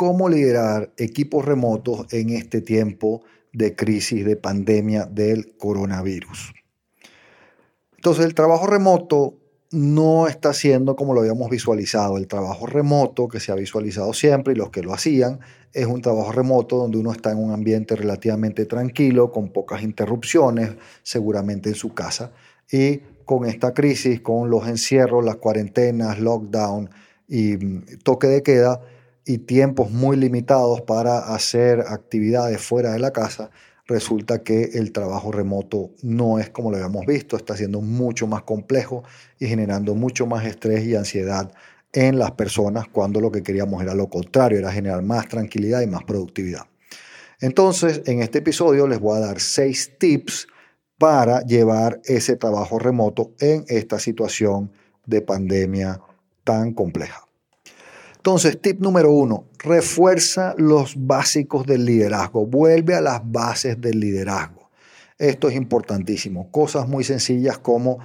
cómo liderar equipos remotos en este tiempo de crisis, de pandemia del coronavirus. Entonces, el trabajo remoto no está siendo como lo habíamos visualizado. El trabajo remoto que se ha visualizado siempre y los que lo hacían es un trabajo remoto donde uno está en un ambiente relativamente tranquilo, con pocas interrupciones, seguramente en su casa. Y con esta crisis, con los encierros, las cuarentenas, lockdown y mm, toque de queda, y tiempos muy limitados para hacer actividades fuera de la casa, resulta que el trabajo remoto no es como lo habíamos visto, está siendo mucho más complejo y generando mucho más estrés y ansiedad en las personas cuando lo que queríamos era lo contrario, era generar más tranquilidad y más productividad. Entonces, en este episodio les voy a dar seis tips para llevar ese trabajo remoto en esta situación de pandemia tan compleja. Entonces, tip número uno, refuerza los básicos del liderazgo, vuelve a las bases del liderazgo. Esto es importantísimo. Cosas muy sencillas como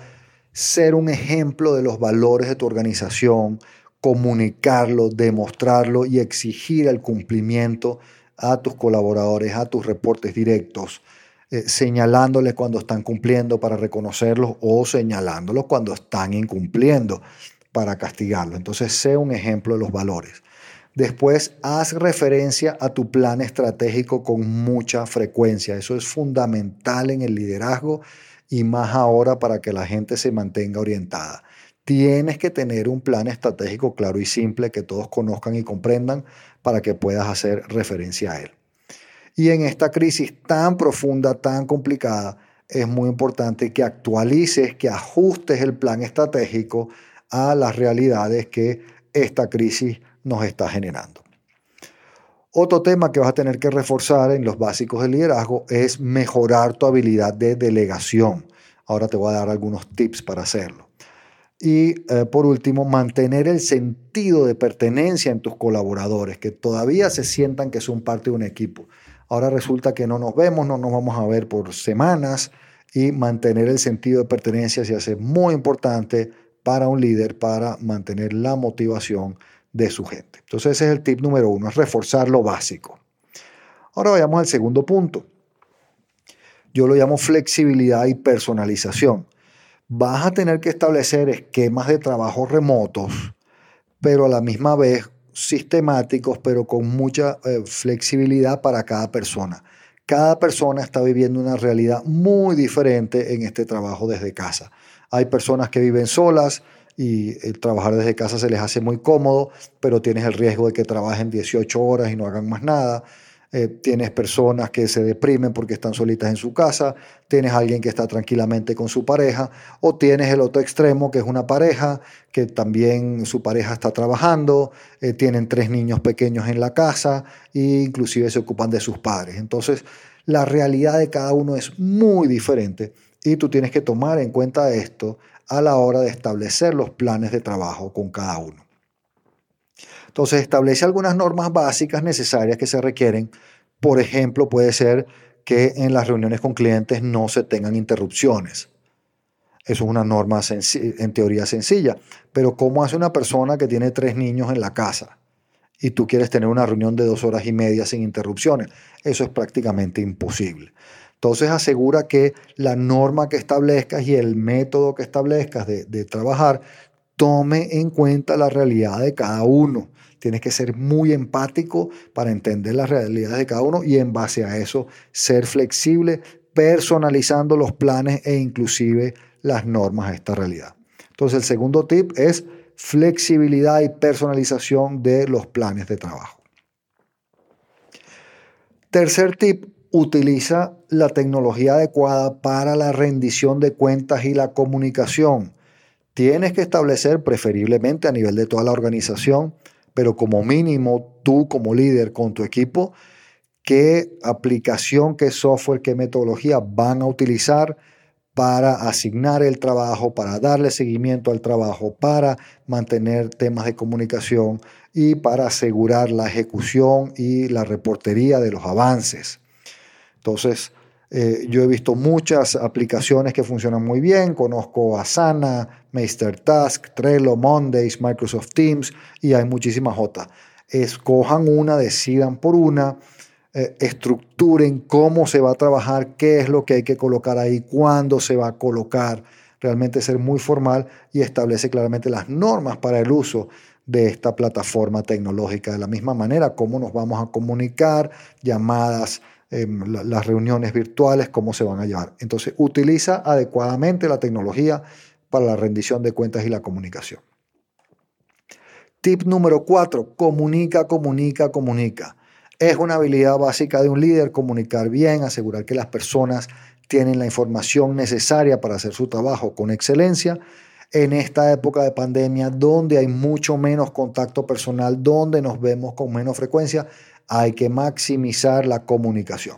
ser un ejemplo de los valores de tu organización, comunicarlo, demostrarlo y exigir el cumplimiento a tus colaboradores, a tus reportes directos, eh, señalándoles cuando están cumpliendo para reconocerlos o señalándolos cuando están incumpliendo para castigarlo. Entonces, sé un ejemplo de los valores. Después, haz referencia a tu plan estratégico con mucha frecuencia. Eso es fundamental en el liderazgo y más ahora para que la gente se mantenga orientada. Tienes que tener un plan estratégico claro y simple que todos conozcan y comprendan para que puedas hacer referencia a él. Y en esta crisis tan profunda, tan complicada, es muy importante que actualices, que ajustes el plan estratégico a las realidades que esta crisis nos está generando. Otro tema que vas a tener que reforzar en los básicos del liderazgo es mejorar tu habilidad de delegación. Ahora te voy a dar algunos tips para hacerlo. Y eh, por último, mantener el sentido de pertenencia en tus colaboradores, que todavía se sientan que son parte de un equipo. Ahora resulta que no nos vemos, no nos vamos a ver por semanas y mantener el sentido de pertenencia se hace muy importante para un líder para mantener la motivación de su gente. Entonces ese es el tip número uno, es reforzar lo básico. Ahora vayamos al segundo punto. Yo lo llamo flexibilidad y personalización. Vas a tener que establecer esquemas de trabajo remotos, pero a la misma vez sistemáticos, pero con mucha eh, flexibilidad para cada persona. Cada persona está viviendo una realidad muy diferente en este trabajo desde casa. Hay personas que viven solas y el trabajar desde casa se les hace muy cómodo, pero tienes el riesgo de que trabajen 18 horas y no hagan más nada. Eh, tienes personas que se deprimen porque están solitas en su casa, tienes alguien que está tranquilamente con su pareja, o tienes el otro extremo que es una pareja que también su pareja está trabajando, eh, tienen tres niños pequeños en la casa e inclusive se ocupan de sus padres. Entonces, la realidad de cada uno es muy diferente y tú tienes que tomar en cuenta esto a la hora de establecer los planes de trabajo con cada uno. Entonces establece algunas normas básicas necesarias que se requieren. Por ejemplo, puede ser que en las reuniones con clientes no se tengan interrupciones. Eso es una norma en teoría sencilla. Pero ¿cómo hace una persona que tiene tres niños en la casa y tú quieres tener una reunión de dos horas y media sin interrupciones? Eso es prácticamente imposible. Entonces asegura que la norma que establezcas y el método que establezcas de, trabajar tome en cuenta la realidad de cada uno. Tienes que ser muy empático para entender las realidades de cada uno y en base a eso ser flexible, personalizando los planes e inclusive las normas a esta realidad. Entonces el segundo tip es flexibilidad y personalización de los planes de trabajo. Tercer tip, utiliza la tecnología adecuada para la rendición de cuentas y la comunicación. Tienes que establecer, preferiblemente a nivel de toda la organización, pero como mínimo tú como líder con tu equipo, qué aplicación, qué software, qué metodología van a utilizar para asignar el trabajo, para darle seguimiento al trabajo, para mantener temas de comunicación y para asegurar la ejecución y la reportería de los avances. Entonces, eh, yo he visto muchas aplicaciones que funcionan muy bien. Conozco Asana, Task, Trello, Mondays, Microsoft Teams y hay muchísimas otras. Escojan una, decidan por una eh, estructuren cómo se va a trabajar, qué es lo que hay que colocar ahí, cuándo se va a colocar, realmente ser muy formal y establece claramente las normas para el uso de esta plataforma tecnológica. De la misma manera, cómo nos vamos a comunicar, llamadas, em, las reuniones virtuales, cómo se van a llevar. Entonces, utiliza adecuadamente la tecnología para la rendición de cuentas y la comunicación. Tip número cuatro, comunica, comunica, comunica. Es una habilidad básica de un líder comunicar bien, asegurar que las personas tienen la información necesaria para hacer su trabajo con excelencia en esta época de pandemia donde hay mucho menos contacto personal, donde nos vemos con menos frecuencia, hay que maximizar la comunicación.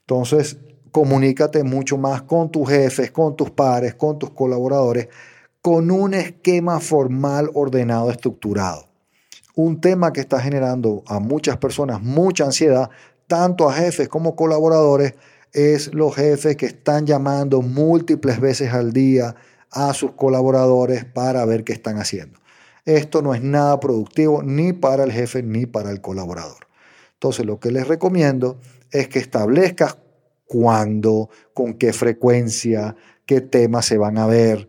Entonces, comunícate mucho más con tus jefes, con tus pares, con tus colaboradores, con un esquema formal, ordenado, estructurado un tema que está generando a muchas personas mucha ansiedad, tanto a jefes como colaboradores, es los jefes que están llamando múltiples veces al día a sus colaboradores para ver qué están haciendo. Esto no es nada productivo ni para el jefe ni para el colaborador. Entonces lo que les recomiendo es que establezcas cuándo, con qué frecuencia, qué temas se van a ver,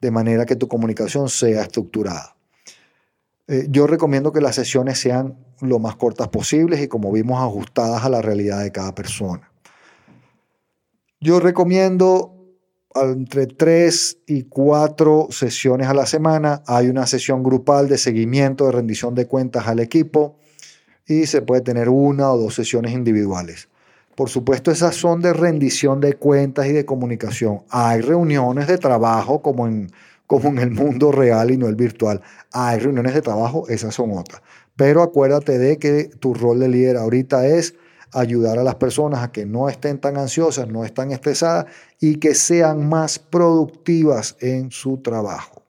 de manera que tu comunicación sea estructurada. Eh, yo recomiendo que las sesiones sean lo más cortas posibles y como vimos ajustadas a la realidad de cada persona. Yo recomiendo entre tres y cuatro sesiones a la semana. Hay una sesión grupal de seguimiento de rendición de cuentas al equipo y se puede tener una o dos sesiones individuales. Por supuesto, esas son de rendición de cuentas y de comunicación. Hay reuniones de trabajo como en como en el mundo real y no el virtual. Hay reuniones de trabajo, esas son otras. Pero acuérdate de que tu rol de líder ahorita es ayudar a las personas a que no estén tan ansiosas, no estén estresadas y que sean más productivas en su trabajo.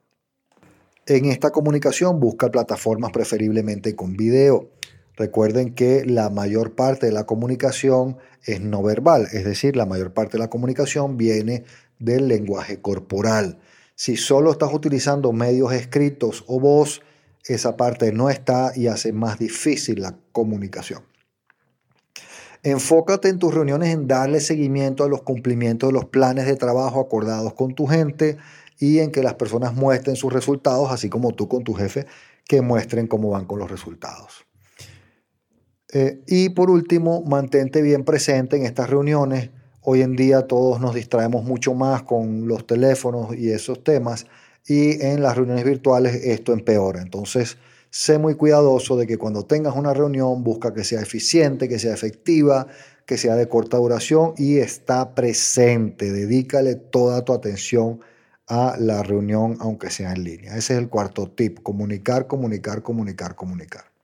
En esta comunicación busca plataformas preferiblemente con video. Recuerden que la mayor parte de la comunicación es no verbal, es decir, la mayor parte de la comunicación viene del lenguaje corporal. Si solo estás utilizando medios escritos o voz, esa parte no está y hace más difícil la comunicación. Enfócate en tus reuniones en darle seguimiento a los cumplimientos de los planes de trabajo acordados con tu gente y en que las personas muestren sus resultados, así como tú con tu jefe, que muestren cómo van con los resultados. Eh, y por último, mantente bien presente en estas reuniones Hoy en día todos nos distraemos mucho más con los teléfonos y esos temas y en las reuniones virtuales esto empeora. Entonces, sé muy cuidadoso de que cuando tengas una reunión busca que sea eficiente, que sea efectiva, que sea de corta duración y está presente. Dedícale toda tu atención a la reunión aunque sea en línea. Ese es el cuarto tip, comunicar, comunicar, comunicar, comunicar.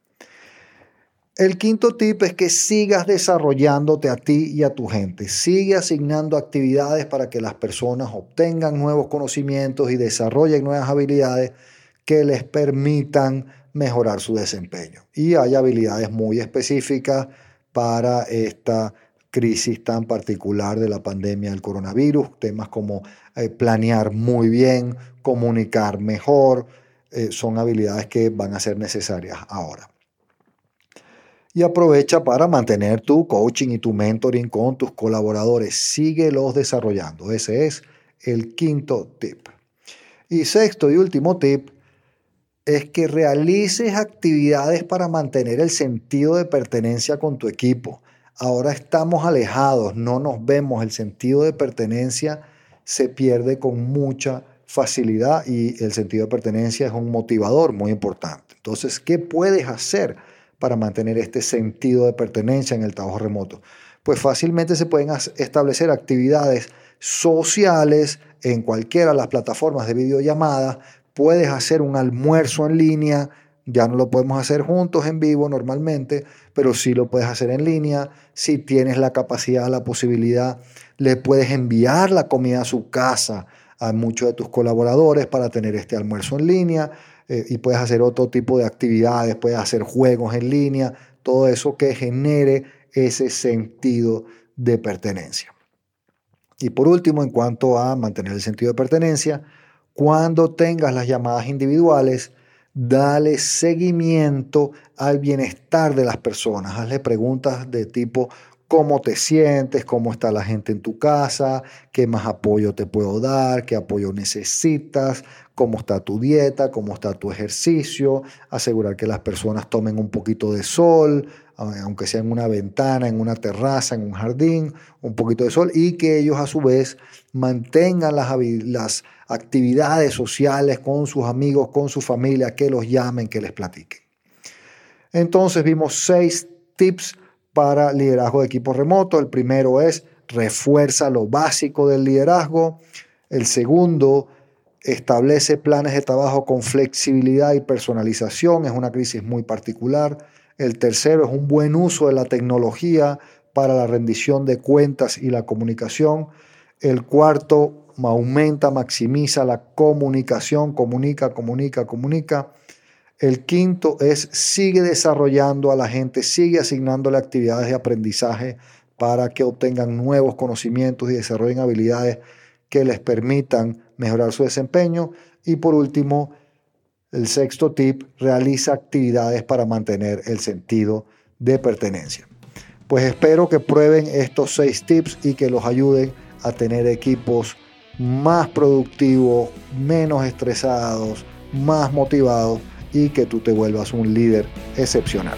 El quinto tip es que sigas desarrollándote a ti y a tu gente. Sigue asignando actividades para que las personas obtengan nuevos conocimientos y desarrollen nuevas habilidades que les permitan mejorar su desempeño. Y hay habilidades muy específicas para esta crisis tan particular de la pandemia del coronavirus, temas como eh, planear muy bien, comunicar mejor, eh, son habilidades que van a ser necesarias ahora y aprovecha para mantener tu coaching y tu mentoring con tus colaboradores. Síguelos desarrollando. Ese es el quinto tip. Y sexto y último tip es que realices actividades para mantener el sentido de pertenencia con tu equipo. Ahora estamos alejados, no nos vemos, el sentido de pertenencia se pierde con mucha facilidad y el sentido de pertenencia es un motivador muy importante. Entonces, ¿qué puedes hacer? Para mantener este sentido de pertenencia en el trabajo remoto? Pues fácilmente se pueden establecer actividades sociales en cualquiera de las plataformas de videollamada. Puedes hacer un almuerzo en línea Ya no lo podemos hacer juntos en vivo normalmente, pero sí lo puedes hacer en línea. Si tienes la capacidad, la posibilidad, le puedes enviar la comida a su casa a muchos de tus colaboradores para tener este almuerzo en línea eh, y puedes hacer otro tipo de actividades, puedes hacer juegos en línea, todo eso que genere ese sentido de pertenencia. Y por último, en cuanto a mantener el sentido de pertenencia, cuando tengas las llamadas individuales, dale seguimiento al bienestar de las personas. Hazle preguntas de tipo, cómo te sientes, cómo está la gente en tu casa, qué más apoyo te puedo dar, qué apoyo necesitas, cómo está tu dieta, cómo está tu ejercicio, asegurar que las personas tomen un poquito de sol, aunque sea en una ventana, en una terraza, en un jardín, un poquito de sol, y que ellos a su vez mantengan las, actividades sociales con sus amigos, con su familia, que los llamen, que les platiquen. Entonces vimos seis tips para liderazgo de equipos remotos. El primero es refuerza lo básico del liderazgo. El segundo, establece planes de trabajo con flexibilidad y personalización. Es una crisis muy particular. El tercero es un buen uso de la tecnología para la rendición de cuentas y la comunicación. El cuarto, aumenta, maximiza la comunicación, comunica, comunica, comunica. El quinto es sigue desarrollando a la gente, sigue asignándole actividades de aprendizaje para que obtengan nuevos conocimientos y desarrollen habilidades que les permitan mejorar su desempeño. Y por último, el sexto tip, realiza actividades para mantener el sentido de pertenencia. Pues espero que prueben estos seis tips y que los ayuden a tener equipos más productivos, menos estresados, más motivados y que tú te vuelvas un líder excepcional.